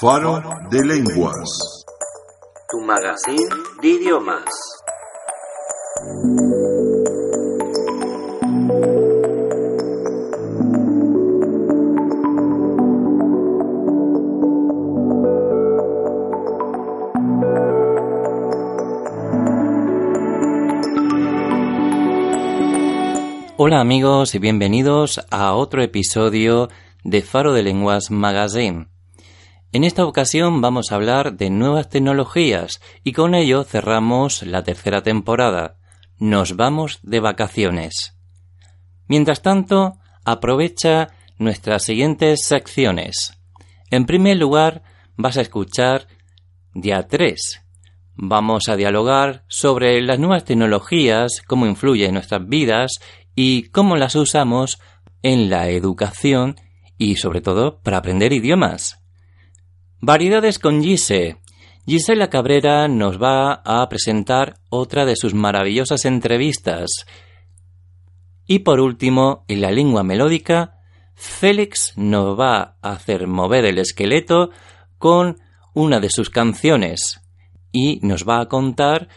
Faro de Lenguas. Tu magazine de idiomas. Hola amigos y bienvenidos a otro episodio de Faro de Lenguas Magazine. En esta ocasión vamos a hablar de nuevas tecnologías y con ello cerramos la tercera temporada. Nos vamos de vacaciones. Mientras tanto, aprovecha nuestras siguientes secciones. En primer lugar, vas a escuchar día 3. Vamos a dialogar sobre las nuevas tecnologías, cómo influyen en nuestras vidas y cómo las usamos en la educación y sobre todo para aprender idiomas. Variedades con Gise. Gisela Cabrera nos va a presentar otra de sus maravillosas entrevistas. Y por último, en la lengua melódica, Félix nos va a hacer mover el esqueleto con una de sus canciones y nos va a contar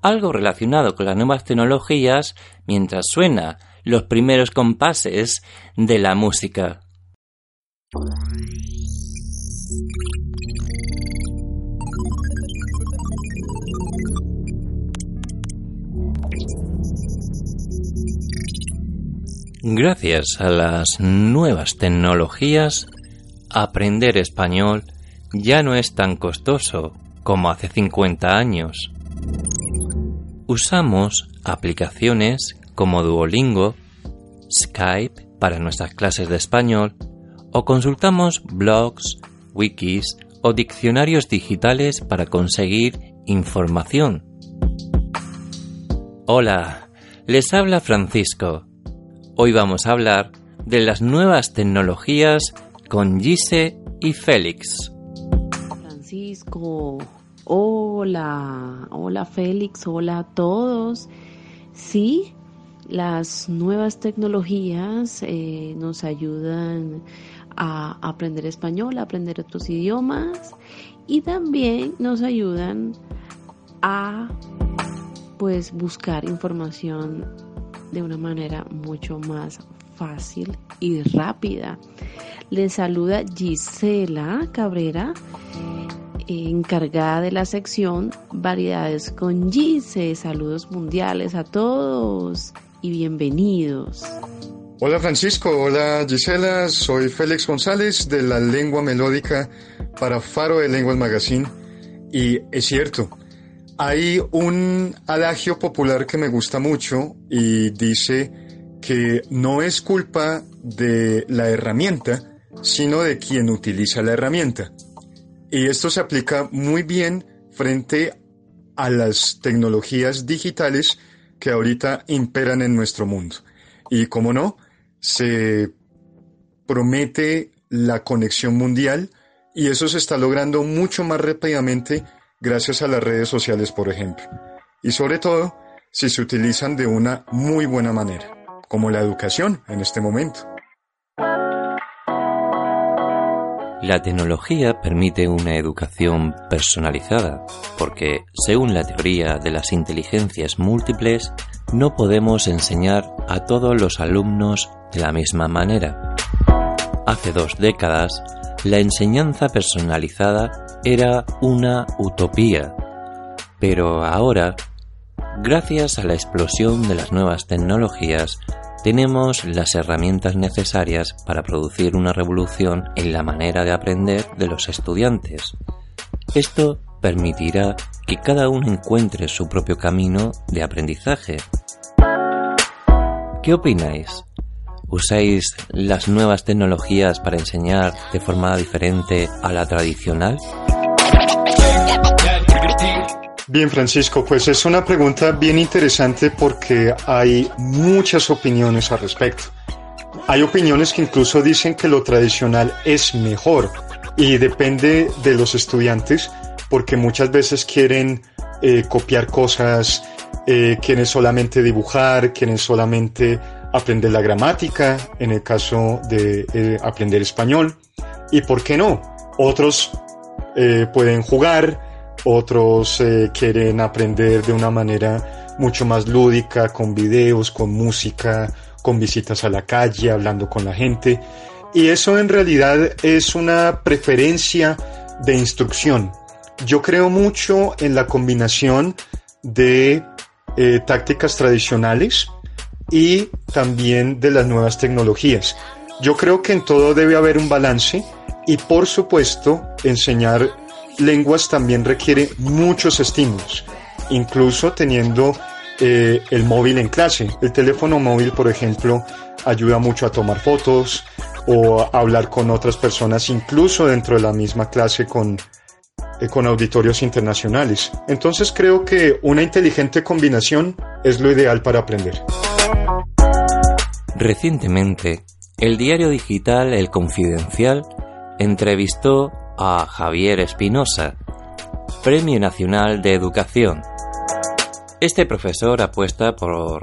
algo relacionado con las nuevas tecnologías mientras suena los primeros compases de la música. Gracias a las nuevas tecnologías, aprender español ya no es tan costoso como hace 50 años. Usamos aplicaciones como Duolingo, Skype para nuestras clases de español o consultamos blogs, wikis o diccionarios digitales para conseguir información. Hola, les habla Francisco. Hoy vamos a hablar de las nuevas tecnologías con Gise y Félix. Francisco, hola, hola Félix, hola a todos. Sí, las nuevas tecnologías eh, nos ayudan a aprender español, a aprender otros idiomas y también nos ayudan a pues buscar información de una manera mucho más fácil y rápida. Les saluda Gisela Cabrera, encargada de la sección Variedades con Gise. Saludos mundiales a todos y bienvenidos. Hola Francisco, hola Gisela, soy Félix González de la Lengua Melódica para Faro de Lenguas Magazine y es cierto, hay un adagio popular que me gusta mucho y dice que no es culpa de la herramienta, sino de quien utiliza la herramienta. Y esto se aplica muy bien frente a las tecnologías digitales que ahorita imperan en nuestro mundo. Y como no, se promete la conexión mundial y eso se está logrando mucho más rápidamente gracias a las redes sociales, por ejemplo. Y sobre todo, si se utilizan de una muy buena manera, como la educación en este momento. La tecnología permite una educación personalizada, porque según la teoría de las inteligencias múltiples, no podemos enseñar a todos los alumnos de la misma manera. Hace dos décadas, la enseñanza personalizada era una utopía, pero ahora, gracias a la explosión de las nuevas tecnologías, tenemos las herramientas necesarias para producir una revolución en la manera de aprender de los estudiantes. Esto permitirá que cada uno encuentre su propio camino de aprendizaje. ¿Qué opináis? ¿Usáis las nuevas tecnologías para enseñar de forma diferente a la tradicional? Bien, Francisco, pues es una pregunta bien interesante porque hay muchas opiniones al respecto. Hay opiniones que incluso dicen que lo tradicional es mejor y depende de los estudiantes porque muchas veces quieren eh, copiar cosas, eh, quieren solamente dibujar, quieren solamente aprender la gramática, en el caso de eh, aprender español. ¿Y por qué no? Otros eh, pueden jugar, otros eh, quieren aprender de una manera mucho más lúdica, con videos, con música, con visitas a la calle, hablando con la gente. Y eso en realidad es una preferencia de instrucción. Yo creo mucho en la combinación de eh, tácticas tradicionales y también de las nuevas tecnologías. Yo creo que en todo debe haber un balance y por supuesto enseñar lenguas también requiere muchos estímulos, incluso teniendo eh, el móvil en clase. El teléfono móvil, por ejemplo, ayuda mucho a tomar fotos o a hablar con otras personas, incluso dentro de la misma clase con, eh, con auditorios internacionales. Entonces creo que una inteligente combinación es lo ideal para aprender. Recientemente, el diario digital El Confidencial entrevistó a Javier Espinosa, Premio Nacional de Educación. Este profesor apuesta por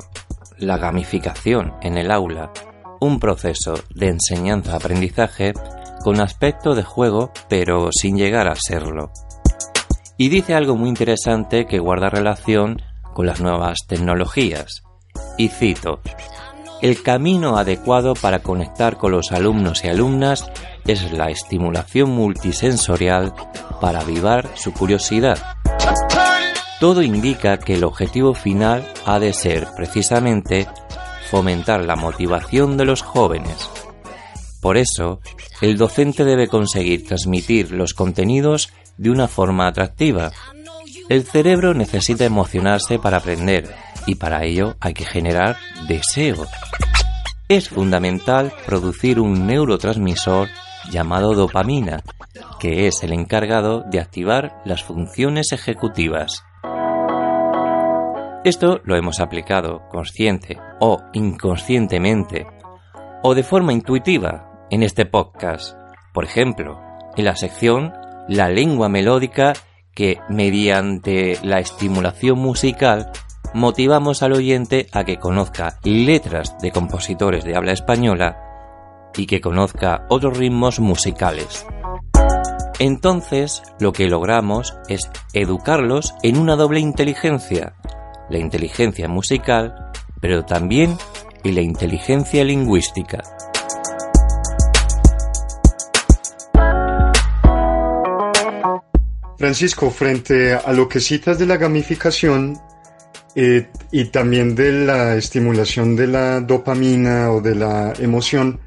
la gamificación en el aula, un proceso de enseñanza-aprendizaje con aspecto de juego pero sin llegar a serlo. Y dice algo muy interesante que guarda relación con las nuevas tecnologías. Y cito, el camino adecuado para conectar con los alumnos y alumnas es la estimulación multisensorial para avivar su curiosidad. Todo indica que el objetivo final ha de ser precisamente fomentar la motivación de los jóvenes. Por eso, el docente debe conseguir transmitir los contenidos de una forma atractiva. El cerebro necesita emocionarse para aprender y para ello hay que generar deseo. Es fundamental producir un neurotransmisor llamado dopamina, que es el encargado de activar las funciones ejecutivas. Esto lo hemos aplicado consciente o inconscientemente o de forma intuitiva en este podcast. Por ejemplo, en la sección La lengua melódica que mediante la estimulación musical motivamos al oyente a que conozca letras de compositores de habla española y que conozca otros ritmos musicales. Entonces, lo que logramos es educarlos en una doble inteligencia, la inteligencia musical, pero también en la inteligencia lingüística. Francisco, frente a lo que citas de la gamificación eh, y también de la estimulación de la dopamina o de la emoción,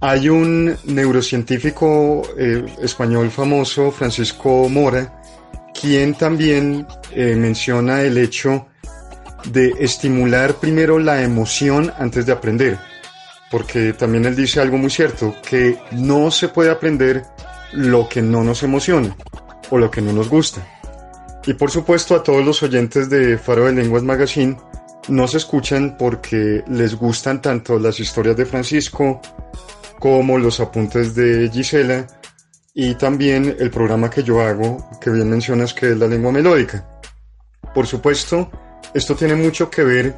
hay un neurocientífico eh, español famoso, Francisco Mora, quien también eh, menciona el hecho de estimular primero la emoción antes de aprender. Porque también él dice algo muy cierto, que no se puede aprender lo que no nos emociona o lo que no nos gusta. Y por supuesto a todos los oyentes de Faro de Lenguas Magazine nos escuchan porque les gustan tanto las historias de Francisco como los apuntes de Gisela y también el programa que yo hago, que bien mencionas que es la lengua melódica. Por supuesto, esto tiene mucho que ver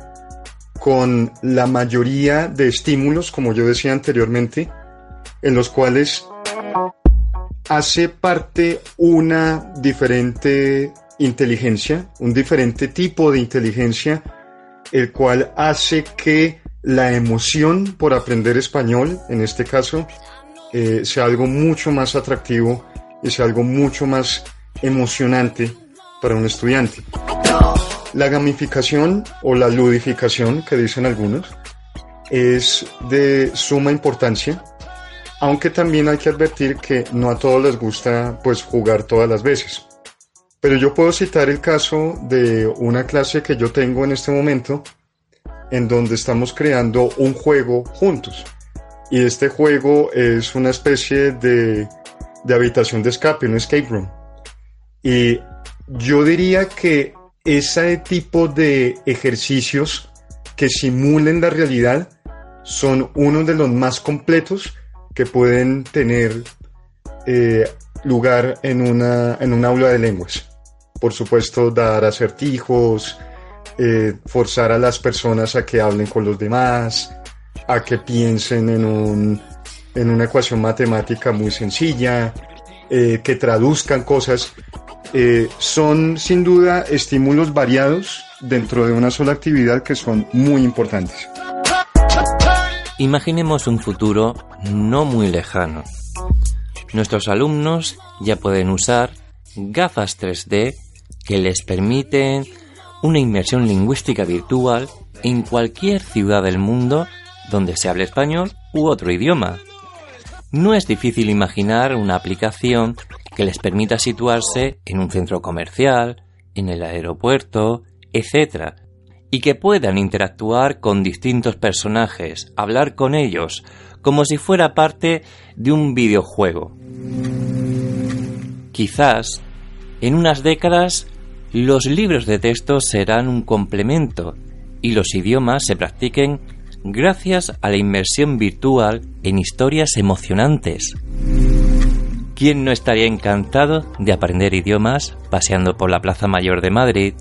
con la mayoría de estímulos, como yo decía anteriormente, en los cuales hace parte una diferente inteligencia, un diferente tipo de inteligencia, el cual hace que la emoción por aprender español, en este caso, eh, sea algo mucho más atractivo y sea algo mucho más emocionante para un estudiante. La gamificación o la ludificación, que dicen algunos, es de suma importancia, aunque también hay que advertir que no a todos les gusta pues jugar todas las veces. Pero yo puedo citar el caso de una clase que yo tengo en este momento, en donde estamos creando un juego juntos. Y este juego es una especie de, de habitación de escape, un escape room. Y yo diría que ese tipo de ejercicios que simulen la realidad son uno de los más completos que pueden tener eh, lugar en, una, en un aula de lenguas. Por supuesto, dar acertijos, eh, forzar a las personas a que hablen con los demás, a que piensen en, un, en una ecuación matemática muy sencilla, eh, que traduzcan cosas, eh, son sin duda estímulos variados dentro de una sola actividad que son muy importantes. Imaginemos un futuro no muy lejano. Nuestros alumnos ya pueden usar gafas 3D que les permiten una inmersión lingüística virtual en cualquier ciudad del mundo donde se hable español u otro idioma. No es difícil imaginar una aplicación que les permita situarse en un centro comercial, en el aeropuerto, etc. Y que puedan interactuar con distintos personajes, hablar con ellos, como si fuera parte de un videojuego. Quizás, en unas décadas, los libros de texto serán un complemento y los idiomas se practiquen gracias a la inmersión virtual en historias emocionantes. ¿Quién no estaría encantado de aprender idiomas paseando por la Plaza Mayor de Madrid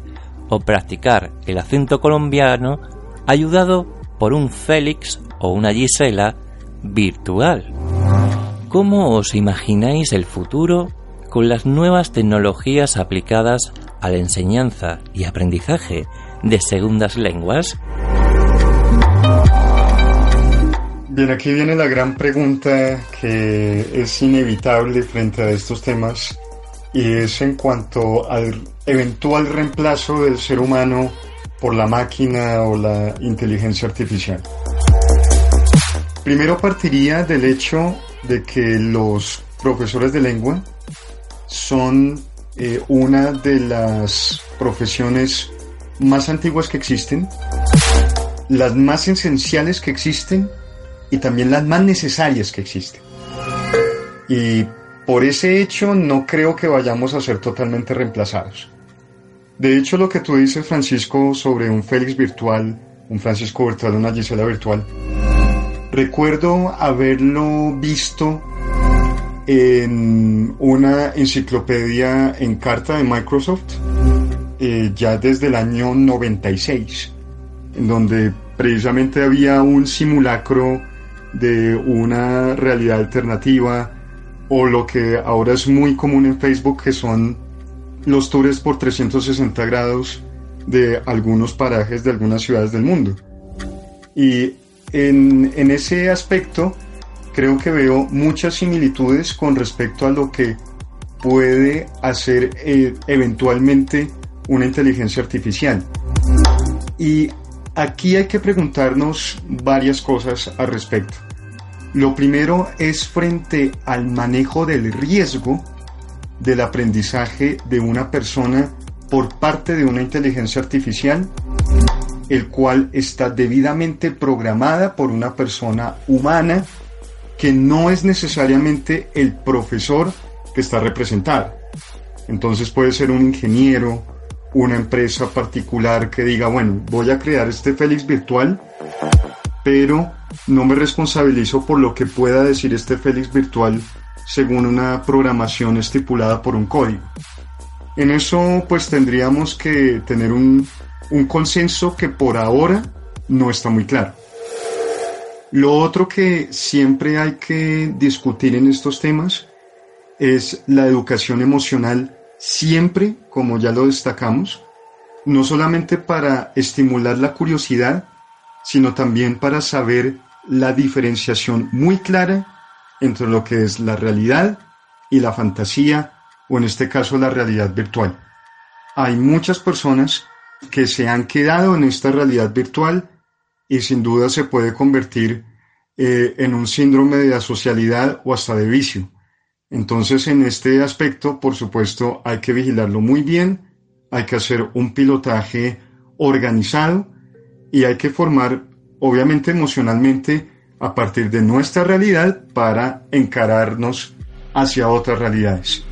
o practicar el acento colombiano ayudado por un Félix o una Gisela virtual? ¿Cómo os imagináis el futuro con las nuevas tecnologías aplicadas a la enseñanza y aprendizaje de segundas lenguas? Bien, aquí viene la gran pregunta que es inevitable frente a estos temas y es en cuanto al eventual reemplazo del ser humano por la máquina o la inteligencia artificial. Primero partiría del hecho de que los profesores de lengua son eh, una de las profesiones más antiguas que existen, las más esenciales que existen y también las más necesarias que existen. Y por ese hecho no creo que vayamos a ser totalmente reemplazados. De hecho, lo que tú dices, Francisco, sobre un Félix virtual, un Francisco virtual, una Gisela virtual, recuerdo haberlo visto en una enciclopedia en carta de Microsoft eh, ya desde el año 96, en donde precisamente había un simulacro de una realidad alternativa o lo que ahora es muy común en Facebook que son los tours por 360 grados de algunos parajes de algunas ciudades del mundo. Y en, en ese aspecto creo que veo muchas similitudes con respecto a lo que puede hacer eh, eventualmente una inteligencia artificial. Y aquí hay que preguntarnos varias cosas al respecto. Lo primero es frente al manejo del riesgo del aprendizaje de una persona por parte de una inteligencia artificial, el cual está debidamente programada por una persona humana que no es necesariamente el profesor que está representado. Entonces puede ser un ingeniero, una empresa particular que diga, bueno, voy a crear este Félix virtual, pero no me responsabilizo por lo que pueda decir este Félix virtual según una programación estipulada por un código. En eso pues tendríamos que tener un, un consenso que por ahora no está muy claro. Lo otro que siempre hay que discutir en estos temas es la educación emocional, siempre, como ya lo destacamos, no solamente para estimular la curiosidad, sino también para saber la diferenciación muy clara entre lo que es la realidad y la fantasía, o en este caso la realidad virtual. Hay muchas personas que se han quedado en esta realidad virtual y sin duda se puede convertir eh, en un síndrome de asocialidad o hasta de vicio. Entonces, en este aspecto, por supuesto, hay que vigilarlo muy bien, hay que hacer un pilotaje organizado y hay que formar, obviamente, emocionalmente a partir de nuestra realidad para encararnos hacia otras realidades.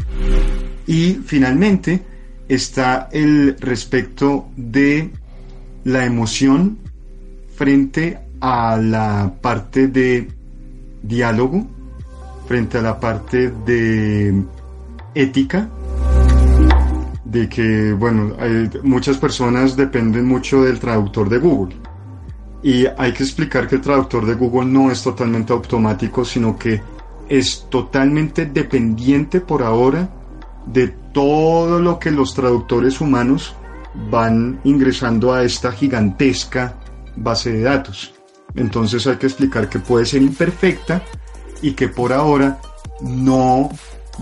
Y finalmente está el respecto de la emoción frente a la parte de diálogo, frente a la parte de ética, de que, bueno, muchas personas dependen mucho del traductor de Google. Y hay que explicar que el traductor de Google no es totalmente automático, sino que es totalmente dependiente por ahora de todo lo que los traductores humanos van ingresando a esta gigantesca base de datos. Entonces hay que explicar que puede ser imperfecta y que por ahora no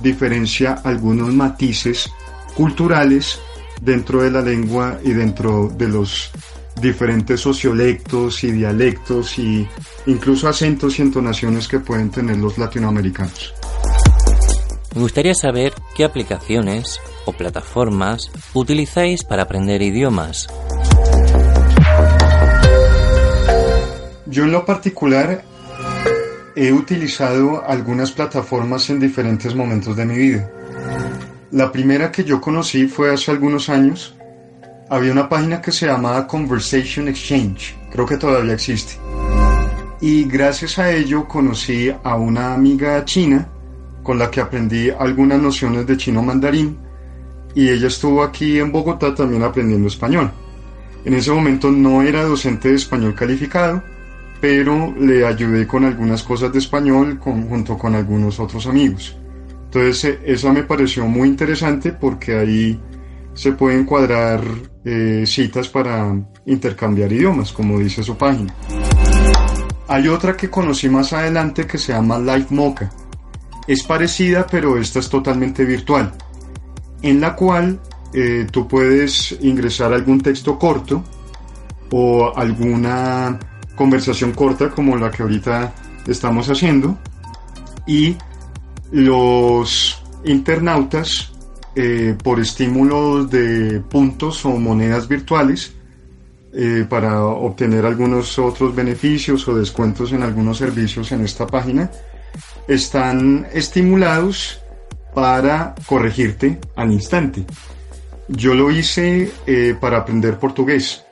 diferencia algunos matices culturales dentro de la lengua y dentro de los diferentes sociolectos y dialectos y incluso acentos y entonaciones que pueden tener los latinoamericanos. Me gustaría saber qué aplicaciones o plataformas utilizáis para aprender idiomas. Yo en lo particular he utilizado algunas plataformas en diferentes momentos de mi vida. La primera que yo conocí fue hace algunos años. Había una página que se llamaba Conversation Exchange, creo que todavía existe. Y gracias a ello conocí a una amiga china con la que aprendí algunas nociones de chino mandarín y ella estuvo aquí en Bogotá también aprendiendo español. En ese momento no era docente de español calificado, pero le ayudé con algunas cosas de español junto con algunos otros amigos. Entonces eh, eso me pareció muy interesante porque ahí se pueden cuadrar eh, citas para intercambiar idiomas, como dice su página. Hay otra que conocí más adelante que se llama Live Mocha. Es parecida, pero esta es totalmente virtual, en la cual eh, tú puedes ingresar algún texto corto o alguna conversación corta como la que ahorita estamos haciendo y los internautas eh, por estímulos de puntos o monedas virtuales eh, para obtener algunos otros beneficios o descuentos en algunos servicios en esta página están estimulados para corregirte al instante. Yo lo hice eh, para aprender portugués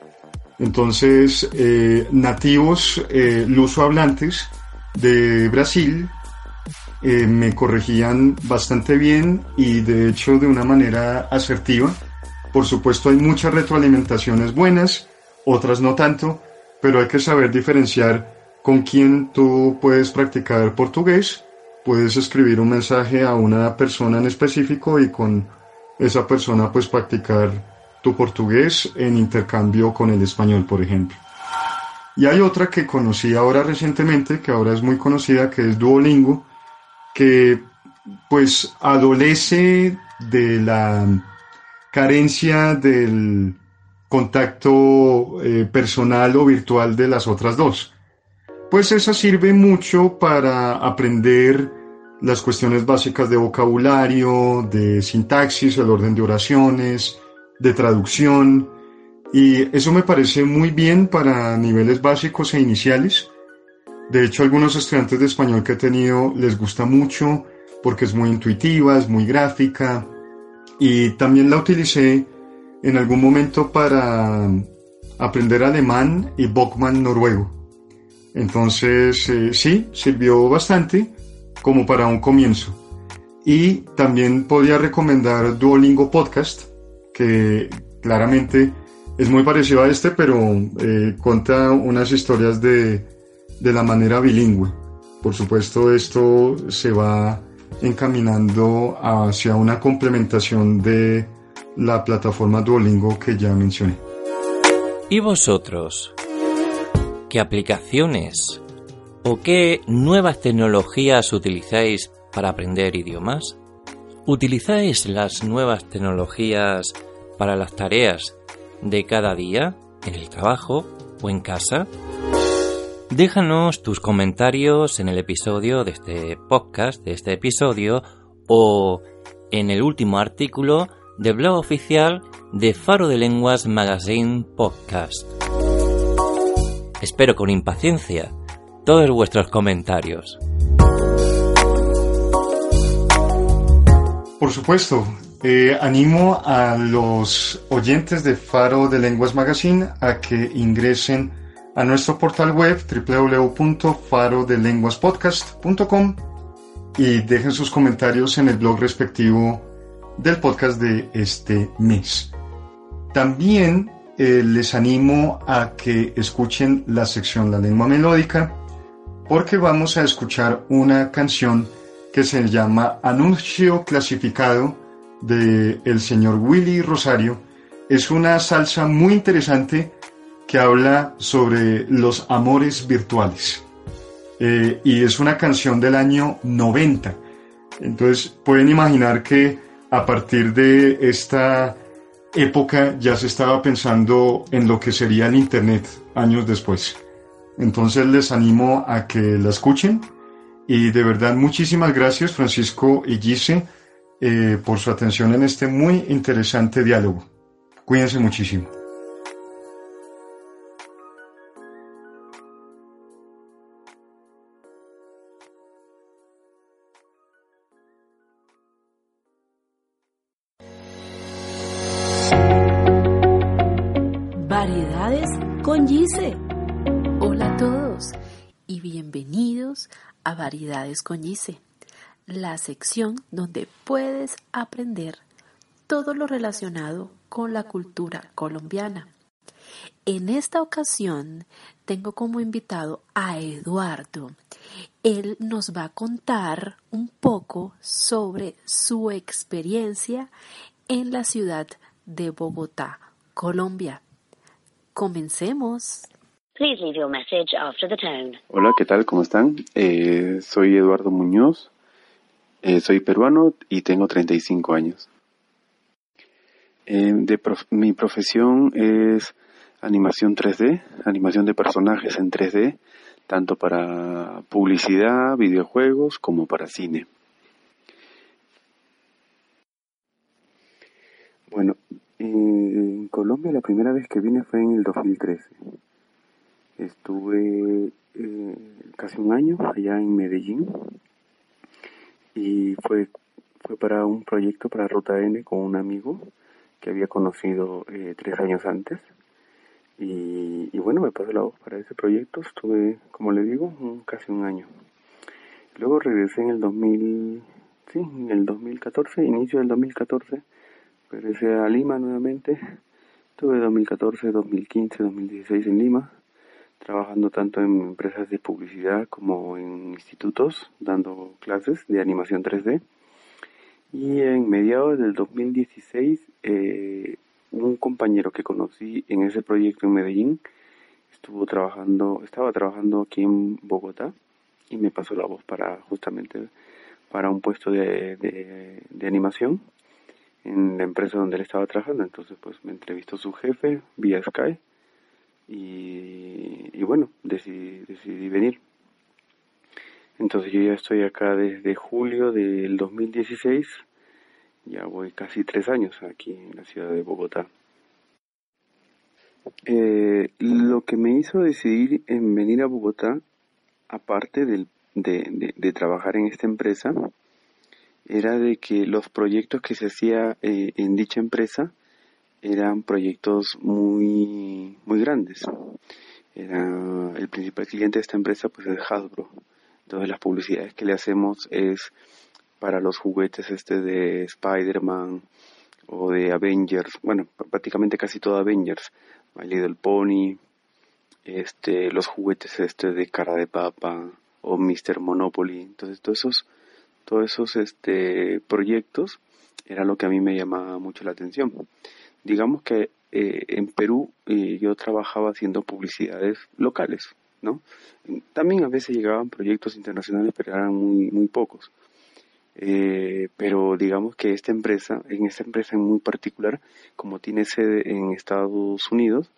entonces, eh, nativos eh, luso-hablantes de Brasil eh, me corregían bastante bien y de hecho de una manera asertiva. Por supuesto hay muchas retroalimentaciones buenas, otras no tanto, pero hay que saber diferenciar con quién tú puedes practicar portugués. Puedes escribir un mensaje a una persona en específico y con esa persona pues practicar tu portugués en intercambio con el español, por ejemplo. Y hay otra que conocí ahora recientemente, que ahora es muy conocida, que es Duolingo, que pues adolece de la carencia del contacto eh, personal o virtual de las otras dos. Pues esa sirve mucho para aprender las cuestiones básicas de vocabulario, de sintaxis, el orden de oraciones, de traducción y eso me parece muy bien para niveles básicos e iniciales. De hecho, algunos estudiantes de español que he tenido les gusta mucho porque es muy intuitiva, es muy gráfica y también la utilicé en algún momento para aprender alemán y Bokman noruego. Entonces, eh, sí, sirvió bastante como para un comienzo. Y también podría recomendar Duolingo Podcast, que claramente es muy parecido a este, pero eh, cuenta unas historias de, de la manera bilingüe. Por supuesto, esto se va encaminando hacia una complementación de la plataforma Duolingo que ya mencioné. ¿Y vosotros? ¿Qué aplicaciones o qué nuevas tecnologías utilizáis para aprender idiomas? ¿Utilizáis las nuevas tecnologías para las tareas de cada día, en el trabajo o en casa? Déjanos tus comentarios en el episodio de este podcast, de este episodio, o en el último artículo del blog oficial de Faro de Lenguas Magazine Podcast. Espero con impaciencia todos vuestros comentarios. Por supuesto, eh, animo a los oyentes de Faro de Lenguas Magazine a que ingresen a nuestro portal web www.farodelenguaspodcast.com y dejen sus comentarios en el blog respectivo del podcast de este mes. También eh, les animo a que escuchen la sección La lengua melódica porque vamos a escuchar una canción que se llama Anuncio Clasificado de el señor Willy Rosario. Es una salsa muy interesante que habla sobre los amores virtuales. Eh, y es una canción del año 90. Entonces pueden imaginar que a partir de esta época ya se estaba pensando en lo que sería el Internet años después. Entonces les animo a que la escuchen y de verdad muchísimas gracias Francisco y Gise eh, por su atención en este muy interesante diálogo. Cuídense muchísimo. Variedades con Gise, la sección donde puedes aprender todo lo relacionado con la cultura colombiana. En esta ocasión tengo como invitado a Eduardo. Él nos va a contar un poco sobre su experiencia en la ciudad de Bogotá, Colombia. Comencemos. Hola, ¿qué tal? ¿Cómo están? Eh, soy Eduardo Muñoz, eh, soy peruano y tengo 35 años. Eh, de mi profesión es animación 3D, animación de personajes en 3D, tanto para publicidad, videojuegos como para cine. Bueno, en Colombia la primera vez que vine fue en el 2013. Estuve eh, casi un año allá en Medellín y fue, fue para un proyecto para Ruta N con un amigo que había conocido eh, tres años antes. Y, bueno, me pasó la voz para ese proyecto. Estuve, como le digo, casi un año. Luego regresé en el 2000, sí, en el 2014, inicio del 2014. Regresé a Lima nuevamente. Estuve 2014, 2015, 2016 en Lima trabajando tanto en empresas de publicidad como en institutos, dando clases de animación 3D. Y en mediados del 2016, eh, un compañero que conocí en ese proyecto en Medellín estuvo trabajando, estaba trabajando aquí en Bogotá y me pasó la voz para justamente para un puesto de, de animación en la empresa donde él estaba trabajando. Entonces, pues me entrevistó su jefe vía Skype y, bueno, decidí, decidí venir. Entonces yo ya estoy acá desde julio del 2016, ya voy casi tres años aquí en la ciudad de Bogotá. Eh, lo que me hizo decidir en venir a Bogotá, aparte de, de, trabajar en esta empresa, era de que los proyectos que se hacía eh, en dicha empresa eran proyectos muy, muy grandes. Era, el principal cliente de esta empresa pues es Hasbro. Entonces las publicidades que le hacemos es para los juguetes este de Spider-Man o de Avengers, bueno, prácticamente casi todo Avengers, My Little Pony, este, los juguetes este de cara de papa o Mr. Monopoly, entonces todos esos, todos esos este, proyectos era lo que a mí me llamaba mucho la atención digamos que eh, en Perú eh, yo trabajaba haciendo publicidades locales, ¿no? También a veces llegaban proyectos internacionales, pero eran muy, muy pocos. Eh, pero digamos que esta empresa, en esta empresa en muy particular, como tiene sede en Estados Unidos,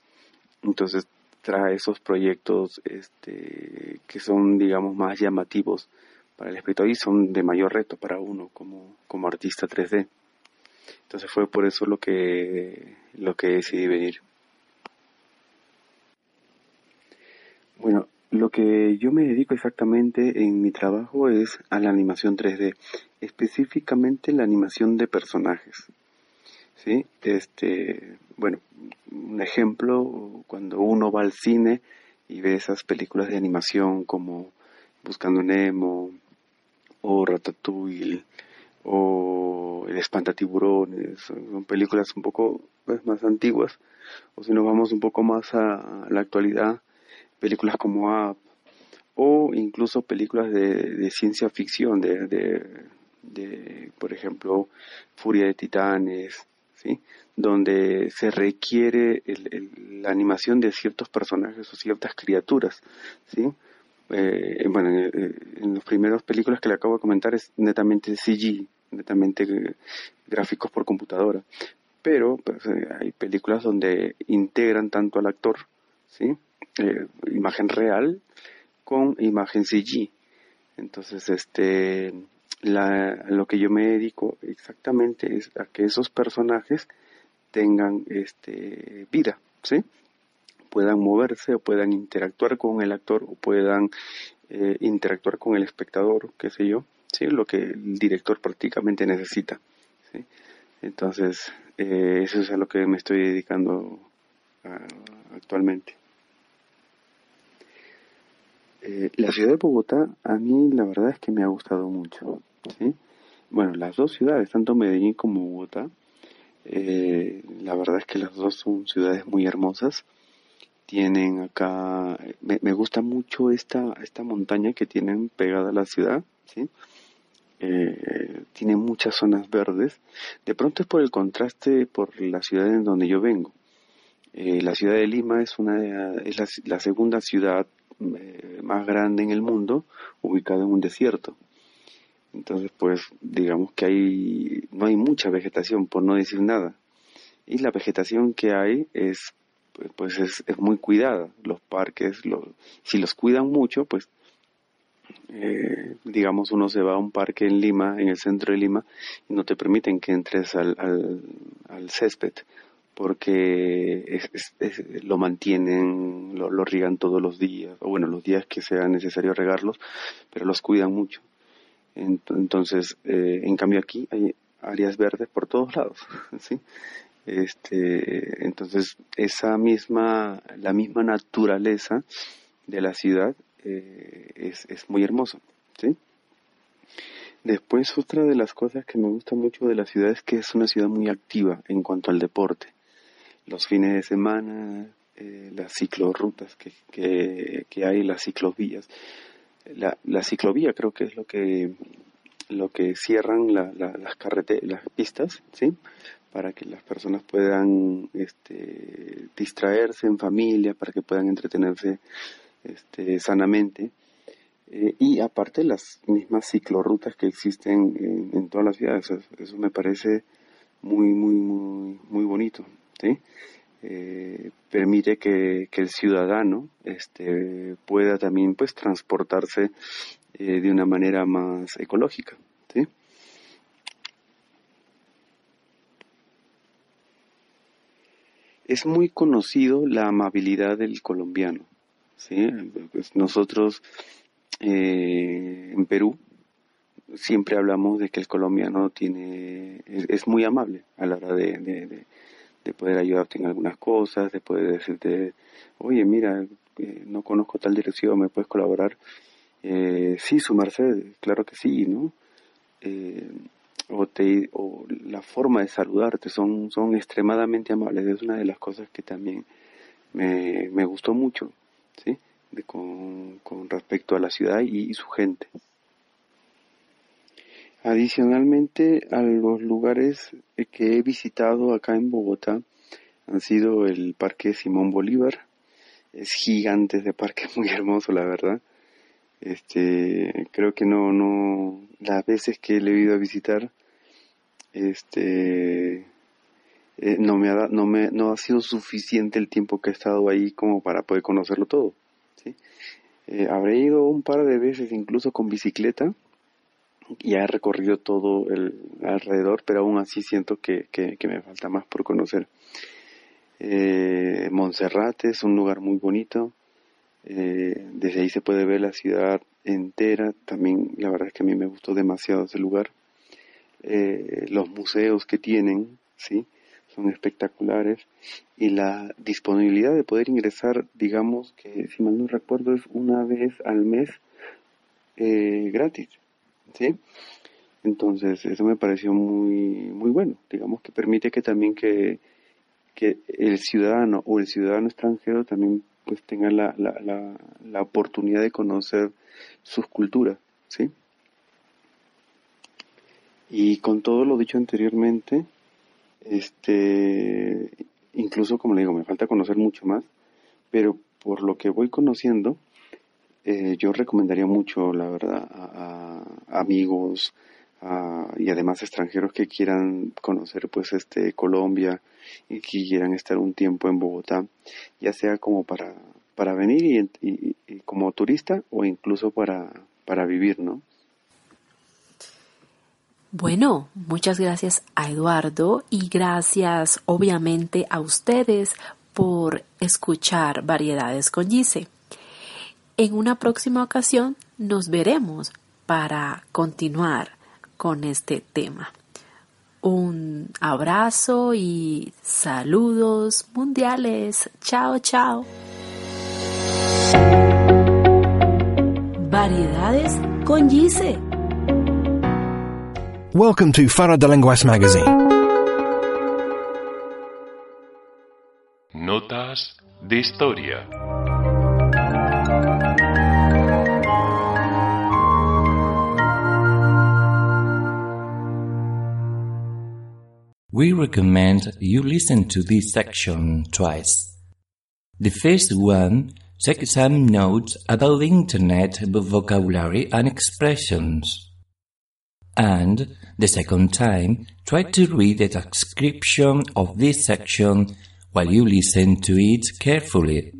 entonces trae esos proyectos este, que son, digamos, más llamativos para el espectador y son de mayor reto para uno como, como artista 3D. Entonces fue por eso lo que, lo que decidí venir. Bueno, lo que yo me dedico exactamente en mi trabajo es a la animación 3D, específicamente la animación de personajes. ¿Sí? Este, bueno, un ejemplo, cuando uno va al cine y ve esas películas de animación como Buscando Nemo o Ratatouille o El espantatiburones, son películas un poco pues, más antiguas, o si nos vamos un poco más a la actualidad, películas como Up o incluso películas de, ciencia ficción, de, de, por ejemplo, Furia de Titanes, ¿sí? donde se requiere la animación de ciertos personajes o ciertas criaturas. ¿sí? Eh, bueno, en, las primeras películas que le acabo de comentar es netamente CG, netamente gráficos por computadora. Pero pues, eh, hay películas donde integran tanto al actor, ¿sí? Eh, imagen real con imagen CG. Entonces, este, lo que yo me dedico exactamente es a que esos personajes tengan este, vida, ¿sí? puedan moverse o puedan interactuar con el actor o puedan eh, interactuar con el espectador, qué sé yo, ¿sí? lo que el director prácticamente necesita. Entonces, eh, eso es a lo que me estoy dedicando actualmente. Eh, la ciudad de Bogotá, a mí la verdad es que me ha gustado mucho. ¿sí? Bueno, las dos ciudades, tanto Medellín como Bogotá, la verdad es que las dos son ciudades muy hermosas tienen acá, me, gusta mucho esta, esta montaña que tienen pegada a la ciudad, ¿sí? Eh, tiene muchas zonas verdes. De pronto es por el contraste por la ciudad en donde yo vengo. Eh, la ciudad de Lima es, una, es la, segunda ciudad eh, más grande en el mundo, ubicada en un desierto. Entonces, pues, digamos que hay, no hay mucha vegetación, por no decir nada. Y la vegetación que hay es pues es, es muy cuidada. Los parques, si los cuidan mucho, pues eh, digamos uno se va a un parque en Lima, en el centro de Lima, y no te permiten que entres al, al, césped porque lo mantienen, lo, lo, riegan todos los días, o bueno, los días que sea necesario regarlos, pero los cuidan mucho. Entonces, eh, en cambio aquí hay áreas verdes por todos lados, ¿sí? Este, entonces, esa misma, la misma naturaleza de la ciudad eh, es, es, muy hermosa, ¿sí? Después, otra de las cosas que me gusta mucho de la ciudad es que es una ciudad muy activa en cuanto al deporte. Los fines de semana, eh, las ciclorrutas que, que, que, hay, las ciclovías. La, la ciclovía creo que es lo que lo que cierran la, las las pistas, ¿sí? para que las personas puedan este, distraerse en familia, para que puedan entretenerse este, sanamente. Eh, y aparte las mismas ciclorrutas que existen en, todas las ciudades, eso, me parece muy, muy, muy, muy bonito. ¿sí? Eh, permite que, que, el ciudadano este, pueda también pues transportarse eh, de una manera más ecológica. ¿sí? Es muy conocido la amabilidad del colombiano. ¿Sí? Pues nosotros eh, en Perú siempre hablamos de que el colombiano tiene es, muy amable a la hora de, de, poder ayudarte en algunas cosas, de poder decirte, oye, mira, eh, no conozco tal dirección, ¿me puedes colaborar? Eh, sí, su merced, claro que sí, ¿no? Eh, o, te, o la forma de saludarte son, son extremadamente amables. Es una de las cosas que también me, me gustó mucho, ¿sí? De, con, con, respecto a la ciudad y, su gente. Adicionalmente a los lugares que he visitado acá en Bogotá han sido el Parque Simón Bolívar. Es gigante ese parque, muy hermoso la verdad. Este, creo que no, no, las veces que le he ido a visitar, este, eh, no me ha, no me, no ha sido suficiente el tiempo que he estado ahí como para poder conocerlo todo, ¿sí? Eh, habré ido un par de veces incluso con bicicleta, y he recorrido todo el alrededor, pero aún así siento que, que, me falta más por conocer. Eh, Monserrate es un lugar muy bonito, eh, desde ahí se puede ver la ciudad entera. También la verdad es que a mí me gustó demasiado ese lugar. Eh, los museos que tienen, sí, son espectaculares y la disponibilidad de poder ingresar, digamos que si mal no recuerdo es una vez al mes eh, gratis, sí. Entonces eso me pareció muy muy bueno, digamos que permite que también que que el ciudadano o el ciudadano extranjero también pues tengan la, la, la, la oportunidad de conocer sus culturas, ¿sí? Y con todo lo dicho anteriormente, este, incluso como le digo, me falta conocer mucho más, pero por lo que voy conociendo, eh, yo recomendaría mucho, la verdad, a, amigos y además extranjeros que quieran conocer, pues, este Colombia y que quieran estar un tiempo en Bogotá, ya sea como para, para venir y, como turista o incluso para, para vivir, ¿no? Bueno, muchas gracias a Eduardo y gracias obviamente a ustedes por escuchar Variedades con Gise. En una próxima ocasión nos veremos para continuar con este tema. Un abrazo y saludos mundiales. Chao, chao. Variedades con Gise. Welcome to Faro de Lenguas magazine. Notas de historia. We recommend you listen to this section twice. The first one takes some notes about the internet vocabulary and expressions and the second time try to read the transcription of this section while you listen to it carefully.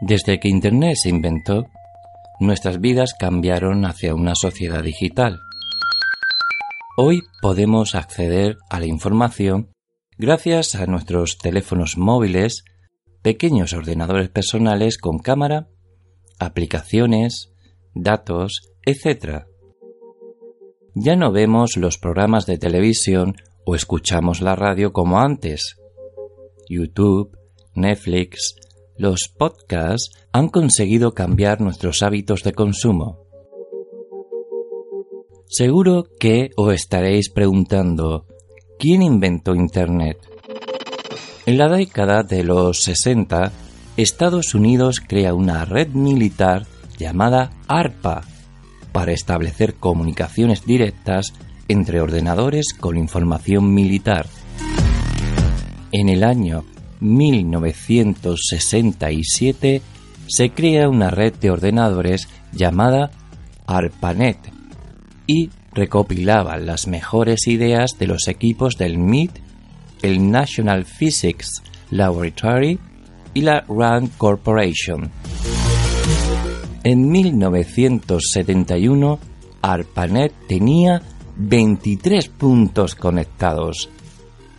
Desde que Internet se inventó, nuestras vidas cambiaron hacia una sociedad digital. Hoy podemos acceder a la información gracias a nuestros teléfonos móviles, pequeños ordenadores personales con cámara, aplicaciones, datos, etc. Ya no vemos los programas de televisión o escuchamos la radio como antes. YouTube, Netflix, los podcasts han conseguido cambiar nuestros hábitos de consumo. Seguro que os estaréis preguntando, ¿quién inventó Internet? En la década de los 60, Estados Unidos crea una red militar llamada ARPA para establecer comunicaciones directas entre ordenadores con información militar. En el año 1967 se crea una red de ordenadores llamada ARPANET y recopilaba las mejores ideas de los equipos del MIT, el National Physics Laboratory y la RAND Corporation. En 1971, ARPANET tenía 23 puntos conectados.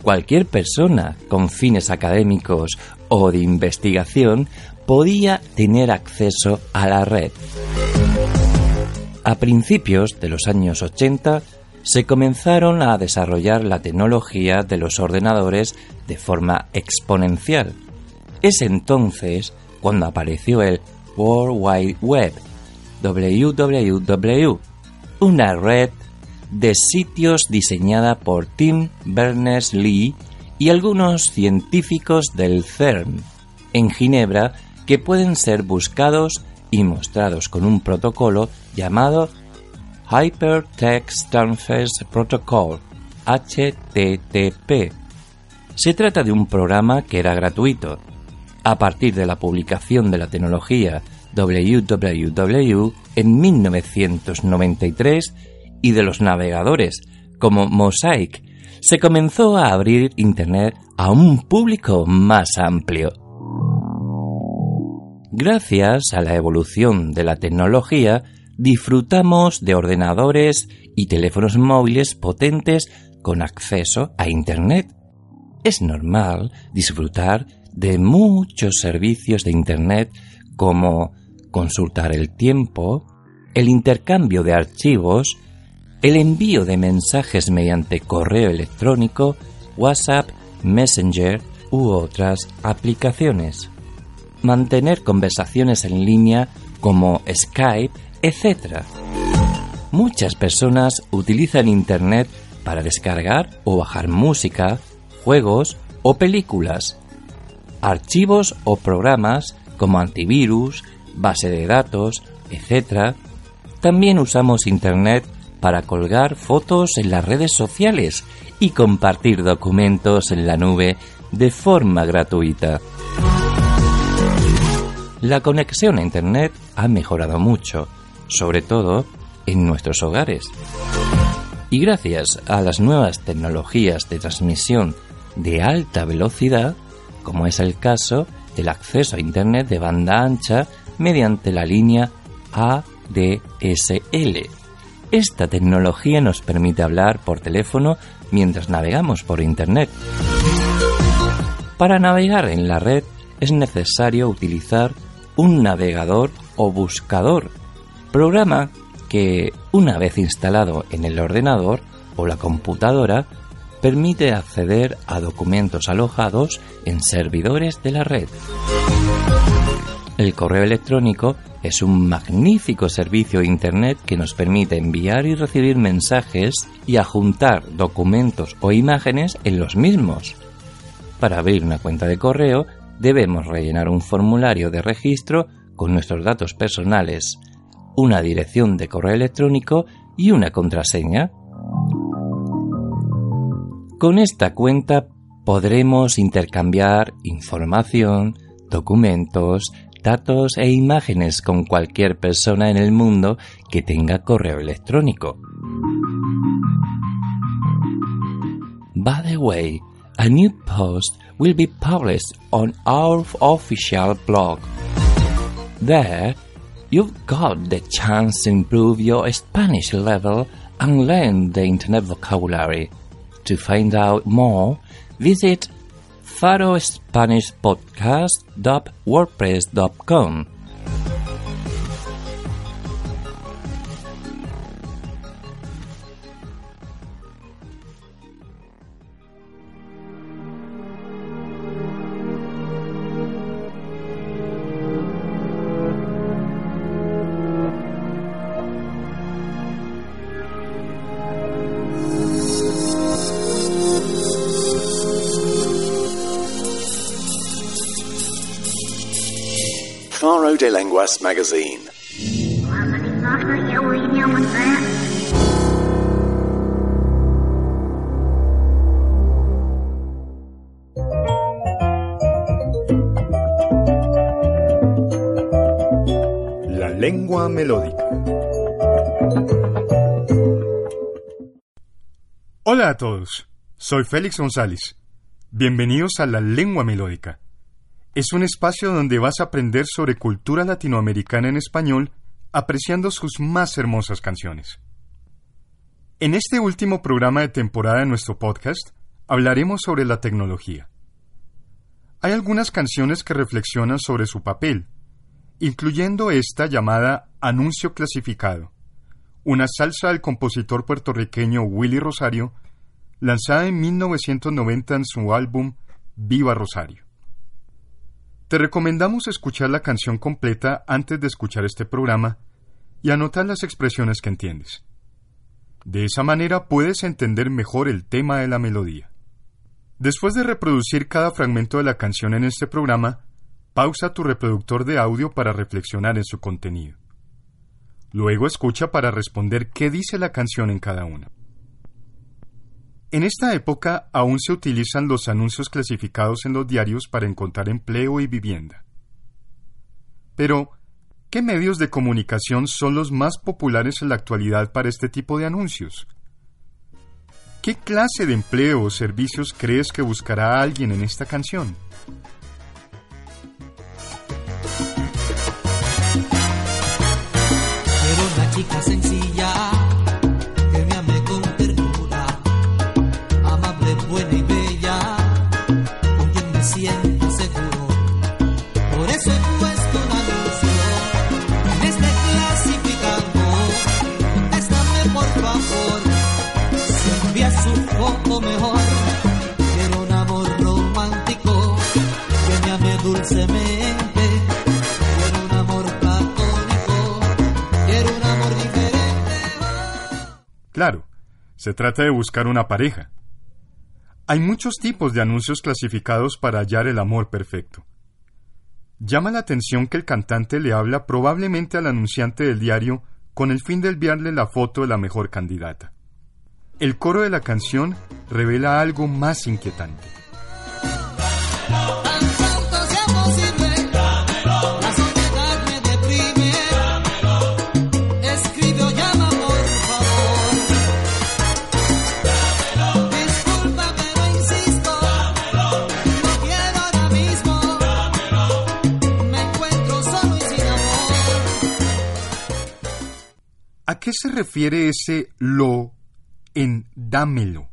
Cualquier persona con fines académicos o de investigación podía tener acceso a la red. A principios de los años 80 se comenzaron a desarrollar la tecnología de los ordenadores de forma exponencial. Es entonces cuando apareció el World Wide Web, WWW, una red de sitios diseñada por Tim Berners-Lee y algunos científicos del CERN en Ginebra que pueden ser buscados y mostrados con un protocolo llamado Hypertext Transfer Protocol, HTTP. Se trata de un programa que era gratuito a partir de la publicación de la tecnología WWW en 1993 y de los navegadores como Mosaic, se comenzó a abrir Internet a un público más amplio. Gracias a la evolución de la tecnología, disfrutamos de ordenadores y teléfonos móviles potentes con acceso a Internet. Es normal disfrutar de muchos servicios de Internet como consultar el tiempo, el intercambio de archivos, el envío de mensajes mediante correo electrónico, WhatsApp, Messenger u otras aplicaciones, mantener conversaciones en línea como Skype, etc. Muchas personas utilizan Internet para descargar o bajar música, juegos o películas archivos o programas como antivirus, base de datos, etc. También usamos Internet para colgar fotos en las redes sociales y compartir documentos en la nube de forma gratuita. La conexión a Internet ha mejorado mucho, sobre todo en nuestros hogares. Y gracias a las nuevas tecnologías de transmisión de alta velocidad, como es el caso del acceso a Internet de banda ancha mediante la línea ADSL. Esta tecnología nos permite hablar por teléfono mientras navegamos por Internet. Para navegar en la red es necesario utilizar un navegador o buscador, programa que, una vez instalado en el ordenador o la computadora, permite acceder a documentos alojados en servidores de la red. El correo electrónico es un magnífico servicio de Internet que nos permite enviar y recibir mensajes y adjuntar documentos o imágenes en los mismos. Para abrir una cuenta de correo debemos rellenar un formulario de registro con nuestros datos personales, una dirección de correo electrónico y una contraseña. Con esta cuenta podremos intercambiar información, documentos, datos e imágenes con cualquier persona en el mundo que tenga correo electrónico. By the way, a new post will be published on our official blog. There, you've got the chance to improve your Spanish level and learn the internet vocabulary. To find out more, visit farospanishpodcast.wordpress.com. Magazine. La lengua melódica. Hola a todos, soy Félix González. Bienvenidos a La lengua melódica. Es un espacio donde vas a aprender sobre cultura latinoamericana en español, apreciando sus más hermosas canciones. En este último programa de temporada de nuestro podcast, hablaremos sobre la tecnología. Hay algunas canciones que reflexionan sobre su papel, incluyendo esta llamada Anuncio Clasificado, una salsa del compositor puertorriqueño Willy Rosario, lanzada en 1990 en su álbum Viva Rosario. Te recomendamos escuchar la canción completa antes de escuchar este programa y anotar las expresiones que entiendes. De esa manera puedes entender mejor el tema de la melodía. Después de reproducir cada fragmento de la canción en este programa, pausa tu reproductor de audio para reflexionar en su contenido. Luego escucha para responder qué dice la canción en cada una. En esta época aún se utilizan los anuncios clasificados en los diarios para encontrar empleo y vivienda. Pero, ¿qué medios de comunicación son los más populares en la actualidad para este tipo de anuncios? ¿Qué clase de empleo o servicios crees que buscará alguien en esta canción? Chica sencilla Claro, se trata de buscar una pareja. Hay muchos tipos de anuncios clasificados para hallar el amor perfecto. Llama la atención que el cantante le habla probablemente al anunciante del diario con el fin de enviarle la foto de la mejor candidata. El coro de la canción revela algo más inquietante. ¿A qué se refiere ese lo en dámelo?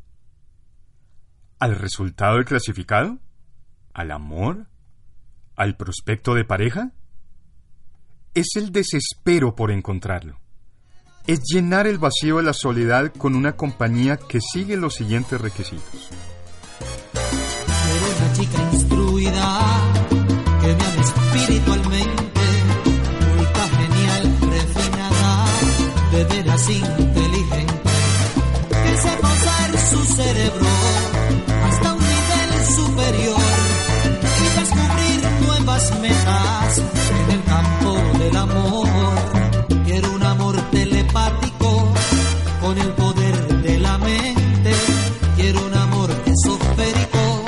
¿Al resultado del clasificado? ¿Al amor? ¿Al prospecto de pareja? Es el desespero por encontrarlo. Es llenar el vacío de la soledad con una compañía que sigue los siguientes requisitos. Quiero una chica instruida que me espiritualmente, de veras inteligente, que usar su cerebro hasta un nivel superior y descubrir nuevas metas en el campo del amor. Quiero un amor telepático con el poder de la mente. Quiero un amor esotérico.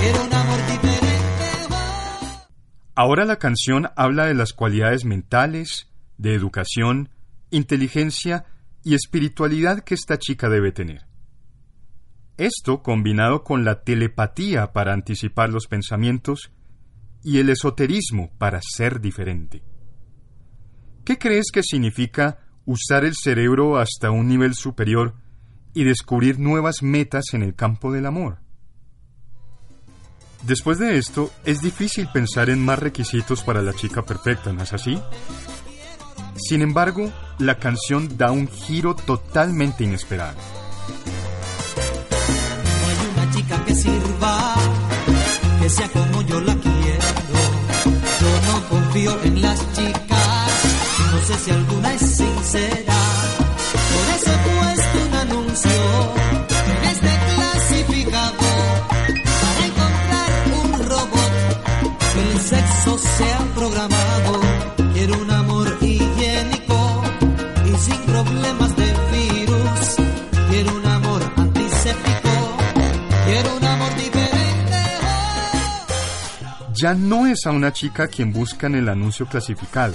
Quiero un amor diferente. Ahora la canción habla de las cualidades mentales, de educación, inteligencia y espiritualidad que esta chica debe tener. Esto combinado con la telepatía para anticipar los pensamientos y el esoterismo para ser diferente. ¿Qué crees que significa usar el cerebro hasta un nivel superior y descubrir nuevas metas en el campo del amor? Después de esto, es difícil pensar en más requisitos para la chica perfecta, ¿no es así? Sin embargo, la canción da un giro totalmente inesperado. No hay una chica que sirva, que sea como yo la quiero. Yo no confío en las chicas, no sé si alguna es sincera. Por eso he un anuncio en este clasificado para encontrar un robot que el sexo sea programado. Ya no es a una chica quien busca en el anuncio clasificado,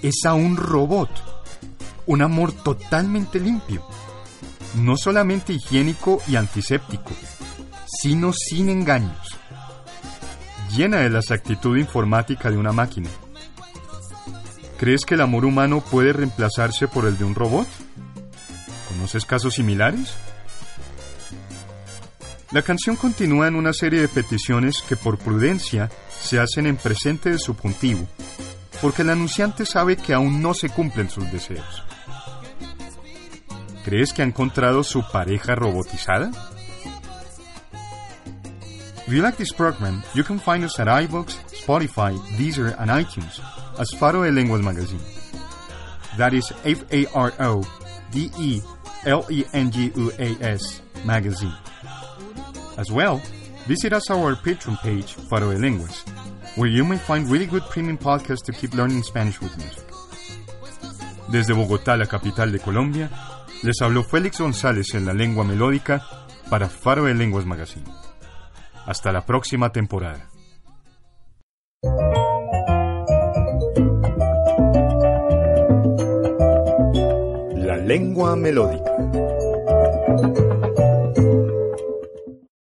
es a un robot, un amor totalmente limpio, no solamente higiénico y antiséptico, sino sin engaños, llena de la exactitud informática de una máquina. ¿Crees que el amor humano puede reemplazarse por el de un robot? ¿Conoces casos similares? La canción continúa en una serie de peticiones que por prudencia se hacen en presente de subjuntivo, porque el anunciante sabe que aún no se cumplen sus deseos. ¿Crees que ha encontrado su pareja robotizada? If you like this program, you can find us at iVoox, Spotify, Deezer, and iTunes as Faro de Lenguas Magazine. That is F-A-R-O-D-E-L-E-N-G-U-A-S Magazine. As well, visit us our Patreon page, Faro de Lenguas, where you may find really good premium podcasts to keep learning Spanish with music. Desde Bogotá, la capital de Colombia, les habló Félix González en la lengua melódica para Faro de Lenguas Magazine. Hasta la próxima temporada. La lengua melódica.